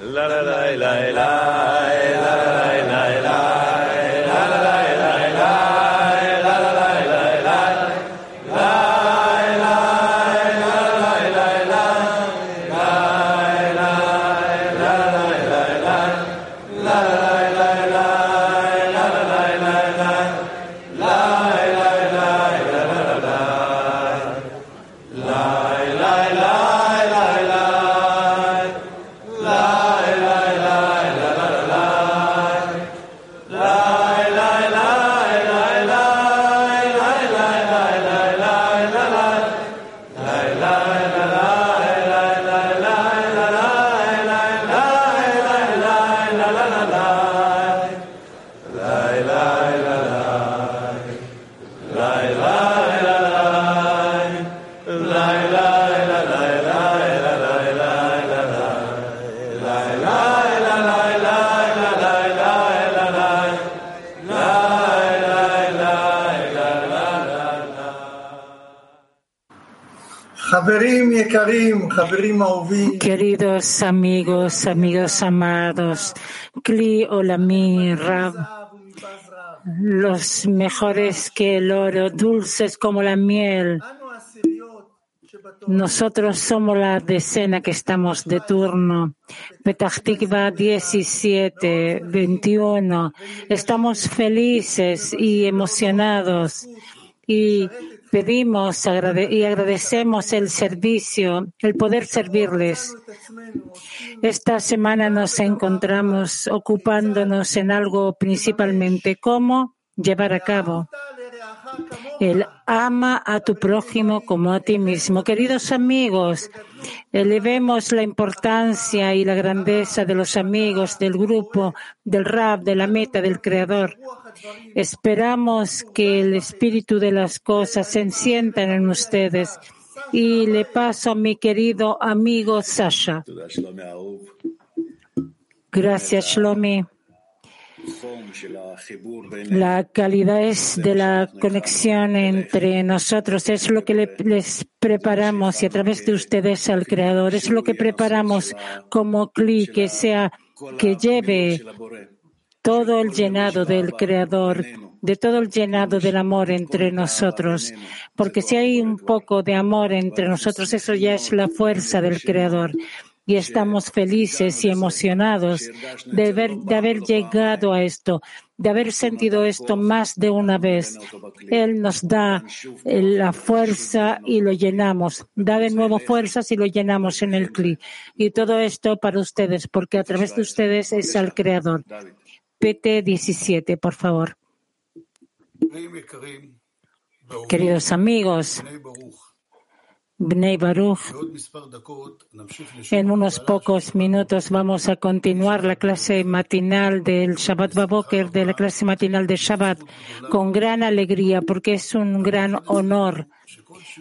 La la la la la. Queridos amigos, amigos amados, Kli Olami Rab, los mejores que el oro, dulces como la miel. Nosotros somos la decena que estamos de turno. Petachtikva 17, 21. Estamos felices y emocionados y pedimos y agradecemos el servicio, el poder servirles. Esta semana nos encontramos ocupándonos en algo principalmente cómo llevar a cabo el ama a tu prójimo como a ti mismo. Queridos amigos, elevemos la importancia y la grandeza de los amigos, del grupo, del rap, de la meta, del creador. Esperamos que el espíritu de las cosas se encienda en ustedes. Y le paso a mi querido amigo Sasha. Gracias, Shlomi. La calidad es de la conexión entre nosotros, es lo que les preparamos y a través de ustedes al Creador, es lo que preparamos como CLI que sea, que lleve todo el llenado del Creador, de todo el llenado del amor entre nosotros. Porque si hay un poco de amor entre nosotros, eso ya es la fuerza del Creador y estamos felices y emocionados de, de haber llegado a esto, de haber sentido esto más de una vez. Él nos da eh, la fuerza y lo llenamos. Da de nuevo fuerzas y lo llenamos en el CLI. Y todo esto para ustedes, porque a través de ustedes es el Creador. PT 17, por favor. Queridos amigos, Bnei Baruch. En unos pocos minutos vamos a continuar la clase matinal del Shabbat Baboker, de la clase matinal de Shabbat, con gran alegría, porque es un gran honor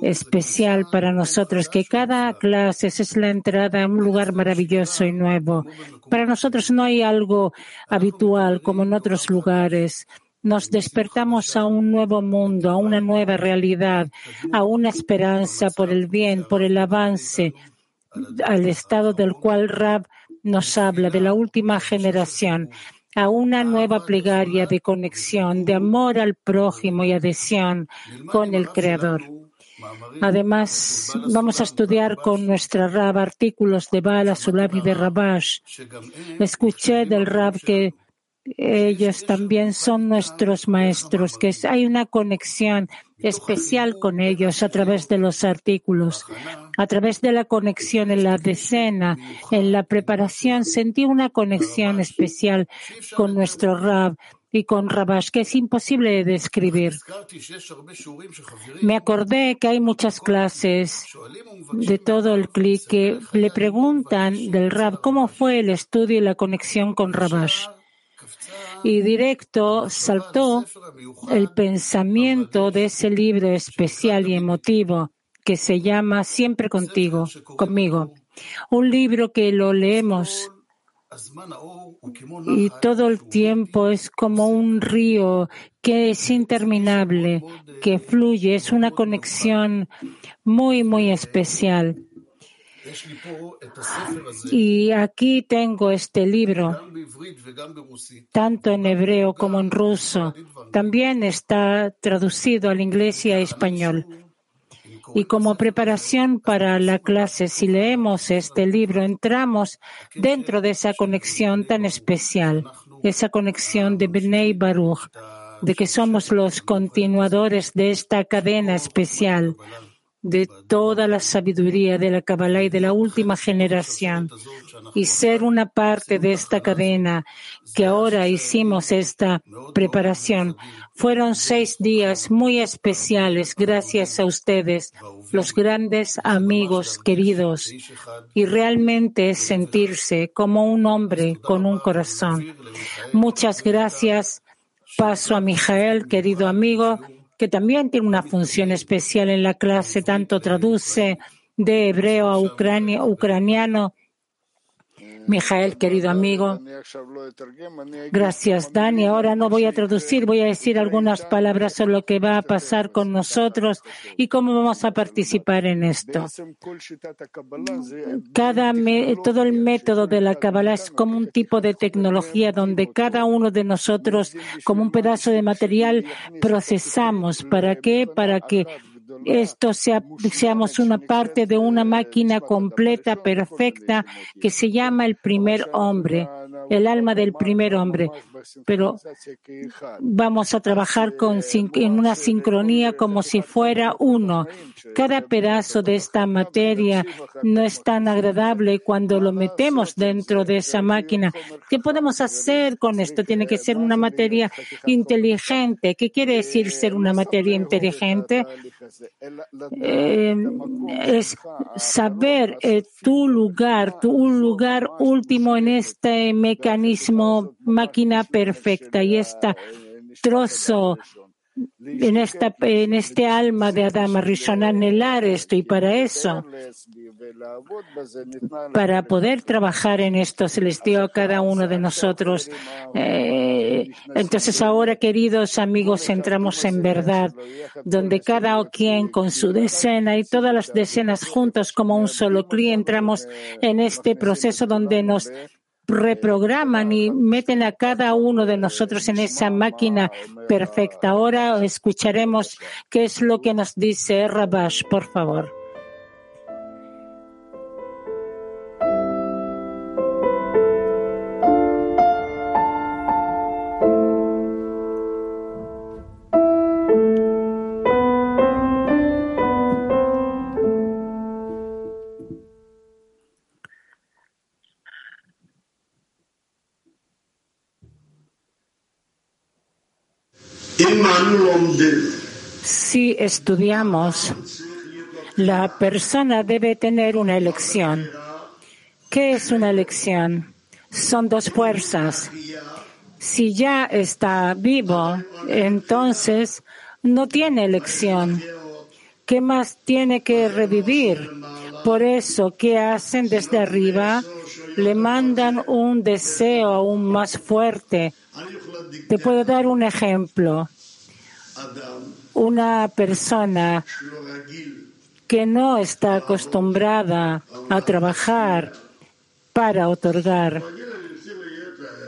especial para nosotros, que cada clase es la entrada a un lugar maravilloso y nuevo. Para nosotros no hay algo habitual como en otros lugares nos despertamos a un nuevo mundo, a una nueva realidad, a una esperanza por el bien, por el avance, al estado del cual Rab nos habla, de la última generación, a una nueva plegaria de conexión, de amor al prójimo y adhesión con el Creador. Además, vamos a estudiar con nuestra Rab artículos de Bala, Sulab y de Rabash. Escuché del Rab que ellos también son nuestros maestros, que hay una conexión especial con ellos a través de los artículos, a través de la conexión en la decena, en la preparación, sentí una conexión especial con nuestro Rab y con Rabash, que es imposible de describir. Me acordé que hay muchas clases de todo el clic que le preguntan del Rab cómo fue el estudio y la conexión con Rabash y directo saltó el pensamiento de ese libro especial y emotivo que se llama Siempre contigo, conmigo. Un libro que lo leemos y todo el tiempo es como un río que es interminable, que fluye, es una conexión muy, muy especial. Y aquí tengo este libro, tanto en hebreo como en ruso. También está traducido al inglés y a español. Y como preparación para la clase, si leemos este libro, entramos dentro de esa conexión tan especial, esa conexión de Bnei Baruch, de que somos los continuadores de esta cadena especial de toda la sabiduría de la Kabbalah y de la última generación y ser una parte de esta cadena que ahora hicimos esta preparación. Fueron seis días muy especiales gracias a ustedes, los grandes amigos queridos, y realmente sentirse como un hombre con un corazón. Muchas gracias. Paso a Mijael, querido amigo que también tiene una función especial en la clase, tanto traduce de hebreo a ucraniano Mijael, querido amigo. Gracias, Dani. Ahora no voy a traducir, voy a decir algunas palabras sobre lo que va a pasar con nosotros y cómo vamos a participar en esto. Cada todo el método de la Kabbalah es como un tipo de tecnología donde cada uno de nosotros, como un pedazo de material, procesamos. ¿Para qué? Para que esto sea, seamos una parte de una máquina completa, perfecta, que se llama el primer hombre, el alma del primer hombre. Pero vamos a trabajar con, en una sincronía como si fuera uno. Cada pedazo de esta materia no es tan agradable cuando lo metemos dentro de esa máquina. ¿Qué podemos hacer con esto? Tiene que ser una materia inteligente. ¿Qué quiere decir ser una materia inteligente? Eh, es saber eh, tu lugar, tu lugar último en este mecanismo máquina perfecta y este trozo en, esta, en este alma de Adama Rishon anhelar esto y para eso, para poder trabajar en esto, se les dio a cada uno de nosotros. Eh, entonces ahora, queridos amigos, entramos en verdad, donde cada quien con su decena y todas las decenas juntos como un solo cliente entramos en este proceso donde nos reprograman y meten a cada uno de nosotros en esa máquina perfecta. Ahora escucharemos qué es lo que nos dice Rabash, por favor. Si estudiamos, la persona debe tener una elección. ¿Qué es una elección? Son dos fuerzas. Si ya está vivo, entonces no tiene elección. ¿Qué más tiene que revivir? Por eso, ¿qué hacen desde arriba? Le mandan un deseo aún más fuerte te puedo dar un ejemplo. Una persona que no está acostumbrada a trabajar para otorgar.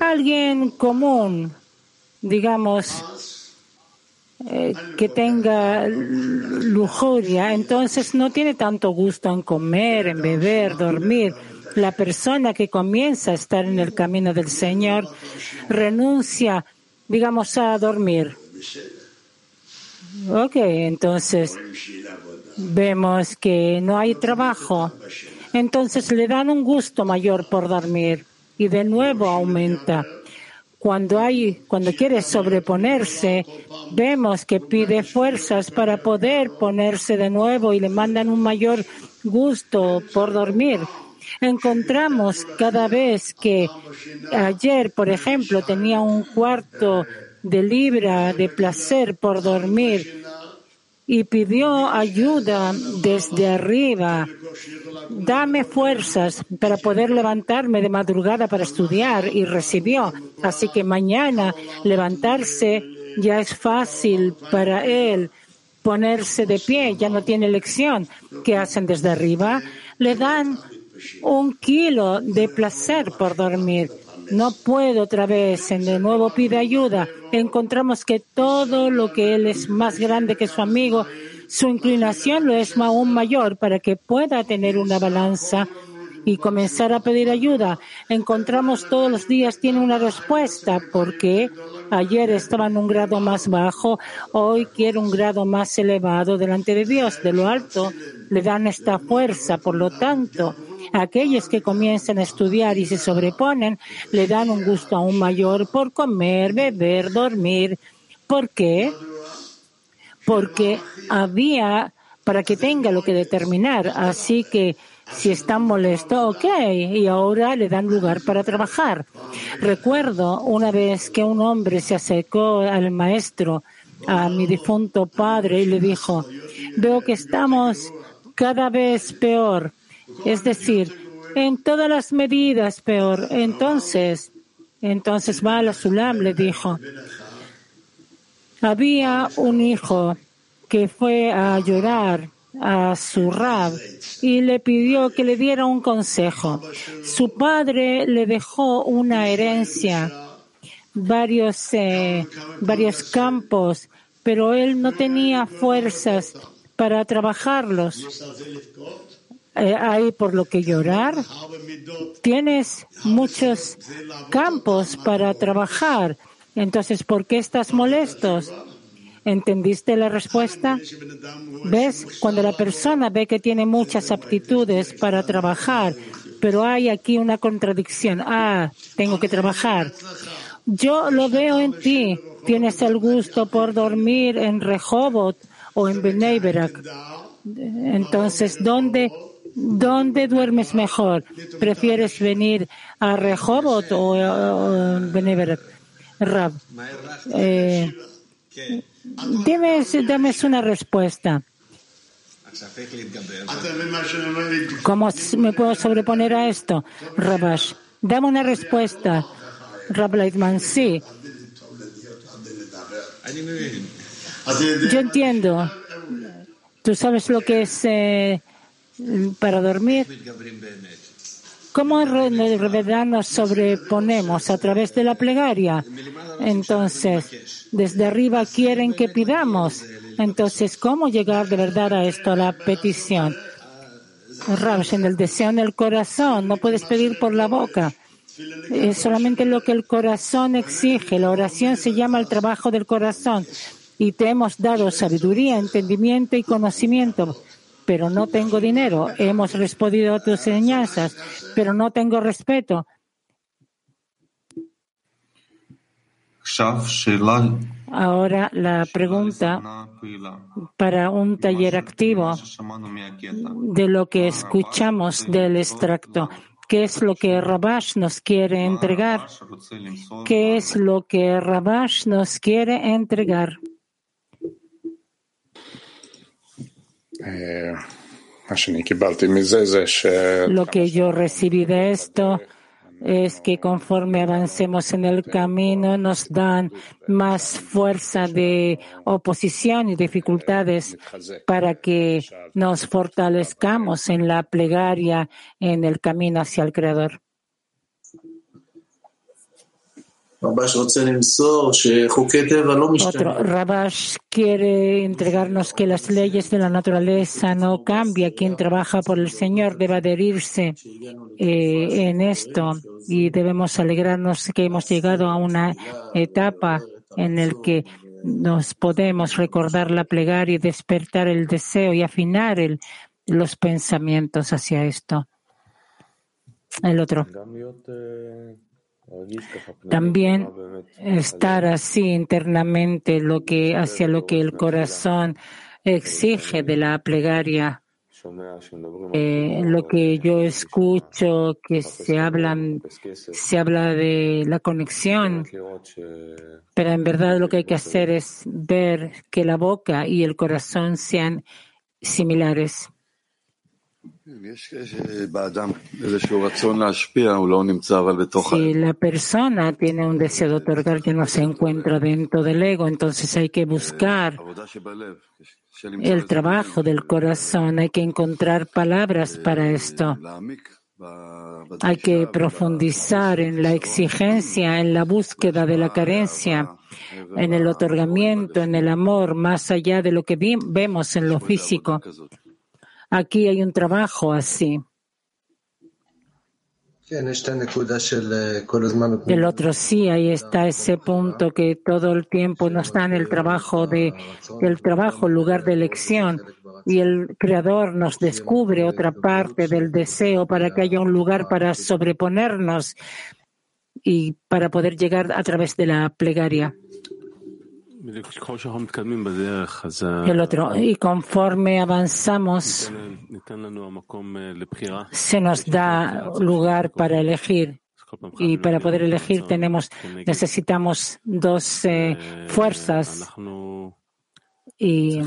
Alguien común, digamos, eh, que tenga lujuria, entonces no tiene tanto gusto en comer, en beber, dormir. La persona que comienza a estar en el camino del Señor renuncia, digamos, a dormir. Ok, entonces vemos que no hay trabajo. Entonces le dan un gusto mayor por dormir y de nuevo aumenta. Cuando hay, cuando quiere sobreponerse, vemos que pide fuerzas para poder ponerse de nuevo y le mandan un mayor gusto por dormir encontramos cada vez que ayer, por ejemplo, tenía un cuarto de libra de placer por dormir y pidió ayuda desde arriba. Dame fuerzas para poder levantarme de madrugada para estudiar y recibió. Así que mañana levantarse ya es fácil para él ponerse de pie, ya no tiene elección. ¿Qué hacen desde arriba? le dan un kilo de placer por dormir. No puedo otra vez, en de nuevo pide ayuda. Encontramos que todo lo que él es más grande que su amigo, su inclinación lo es aún mayor para que pueda tener una balanza y comenzar a pedir ayuda. Encontramos todos los días tiene una respuesta porque ayer estaba en un grado más bajo, hoy quiere un grado más elevado delante de Dios. De lo alto le dan esta fuerza. Por lo tanto, aquellos que comienzan a estudiar y se sobreponen le dan un gusto aún mayor por comer, beber, dormir. ¿Por qué? Porque había para que tenga lo que determinar. Así que si está molesto, ok, y ahora le dan lugar para trabajar. Recuerdo una vez que un hombre se acercó al maestro, a mi difunto padre, y le dijo, veo que estamos cada vez peor. Es decir, en todas las medidas peor. Entonces, entonces Bala Sulam le dijo, había un hijo que fue a llorar a su rab y le pidió que le diera un consejo. Su padre le dejó una herencia, varios, eh, varios campos, pero él no tenía fuerzas para trabajarlos. Eh, hay por lo que llorar. Tienes muchos campos para trabajar. Entonces, ¿por qué estás molestos? ¿Entendiste la respuesta? ¿Ves? Cuando la persona ve que tiene muchas aptitudes para trabajar, pero hay aquí una contradicción. Ah, tengo que trabajar. Yo lo veo en ti. Tienes el gusto por dormir en Rehoboth o en Beneiberak. Entonces, ¿dónde, ¿dónde duermes mejor? ¿Prefieres venir a Rehoboth o, Beneiberak? Rab. Eh, Dime, una respuesta. ¿Cómo me puedo sobreponer a esto? Rabash, dame una respuesta. Rab Leitman, sí. Yo entiendo. ¿Tú sabes lo que es eh, para dormir? ¿Cómo en verdad nos sobreponemos a través de la plegaria? Entonces, desde arriba quieren que pidamos. Entonces, ¿cómo llegar de verdad a esto, a la petición? Rav, en el deseo en el corazón, no puedes pedir por la boca. Es solamente lo que el corazón exige. La oración se llama el trabajo del corazón. Y te hemos dado sabiduría, entendimiento y conocimiento pero no tengo dinero. Hemos respondido a tus enseñanzas, pero no tengo respeto. Ahora la pregunta para un taller activo de lo que escuchamos del extracto. ¿Qué es lo que Rabash nos quiere entregar? ¿Qué es lo que Rabash nos quiere entregar? Eh, Lo que yo recibí de esto es que conforme avancemos en el camino nos dan más fuerza de oposición y dificultades para que nos fortalezcamos en la plegaria en el camino hacia el Creador. Otro, Rabash quiere entregarnos que las leyes de la naturaleza no cambian. Quien trabaja por el Señor debe adherirse eh, en esto y debemos alegrarnos que hemos llegado a una etapa en la que nos podemos recordar la plegaria y despertar el deseo y afinar los pensamientos hacia esto. El otro. También estar así internamente lo que, hacia lo que el corazón exige de la plegaria. Eh, lo que yo escucho que se hablan, se habla de la conexión, pero en verdad lo que hay que hacer es ver que la boca y el corazón sean similares. Si la persona tiene un deseo de otorgar que no se encuentra dentro del ego, entonces hay que buscar el trabajo del corazón, hay que encontrar palabras para esto. Hay que profundizar en la exigencia, en la búsqueda de la carencia, en el otorgamiento, en el amor, más allá de lo que vemos en lo físico. Aquí hay un trabajo así. El otro sí, ahí está ese punto que todo el tiempo no está en el trabajo de el trabajo, lugar de elección, y el Creador nos descubre otra parte del deseo para que haya un lugar para sobreponernos y para poder llegar a través de la plegaria. El otro, y conforme avanzamos, se nos da lugar para elegir. Y para poder elegir tenemos, necesitamos dos eh, fuerzas y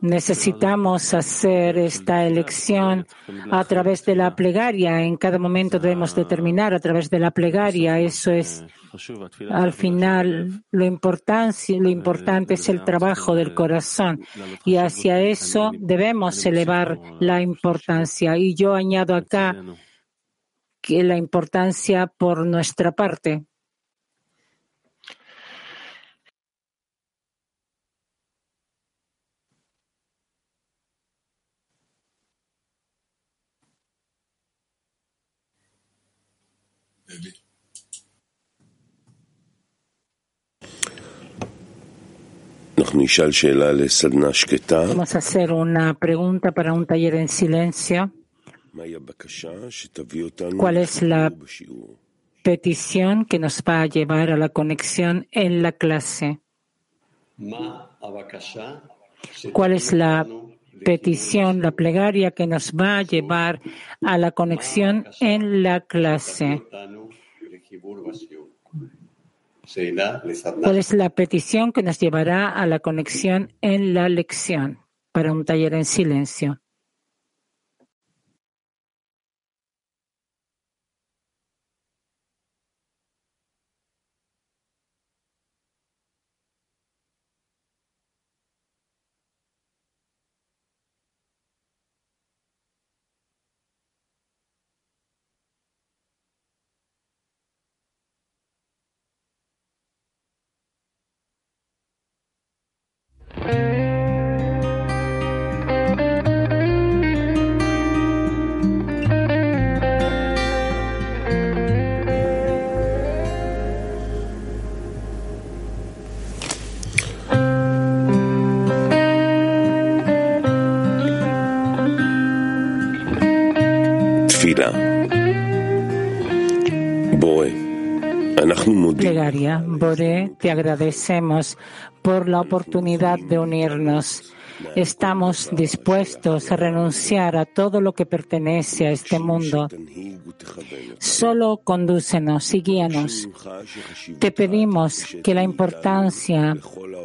necesitamos hacer esta elección a través de la plegaria. En cada momento debemos determinar a través de la plegaria. Eso es, al final, lo, lo importante es el trabajo del corazón. Y hacia eso debemos elevar la importancia. Y yo añado acá que la importancia por nuestra parte. Vamos a hacer una pregunta para un taller en silencio. ¿Cuál es la petición que nos va a llevar a la conexión en la clase? ¿Cuál es la petición, la plegaria que nos va a llevar a la conexión en la clase? ¿Cuál es la petición que nos llevará a la conexión en la lección para un taller en silencio? Plegaria, Bore, te agradecemos por la oportunidad de unirnos. Estamos dispuestos a renunciar a todo lo que pertenece a este mundo. Solo condúcenos y guíanos. Te pedimos que la importancia,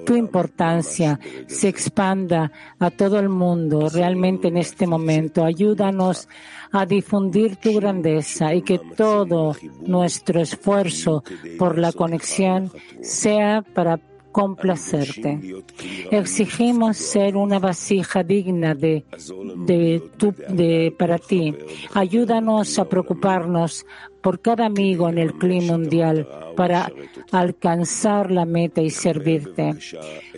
tu importancia, se expanda a todo el mundo realmente en este momento. Ayúdanos a difundir tu grandeza y que todo nuestro esfuerzo por la conexión sea para complacerte. Exigimos ser una vasija digna de, de, para ti. Ayúdanos a preocuparnos por cada amigo en el clima mundial para alcanzar la meta y servirte.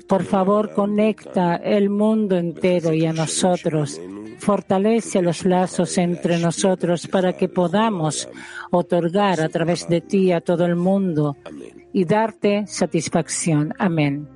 Por favor, conecta el mundo entero y a nosotros. Fortalece los lazos entre nosotros para que podamos otorgar a través de ti a todo el mundo y darte satisfacción. Amén.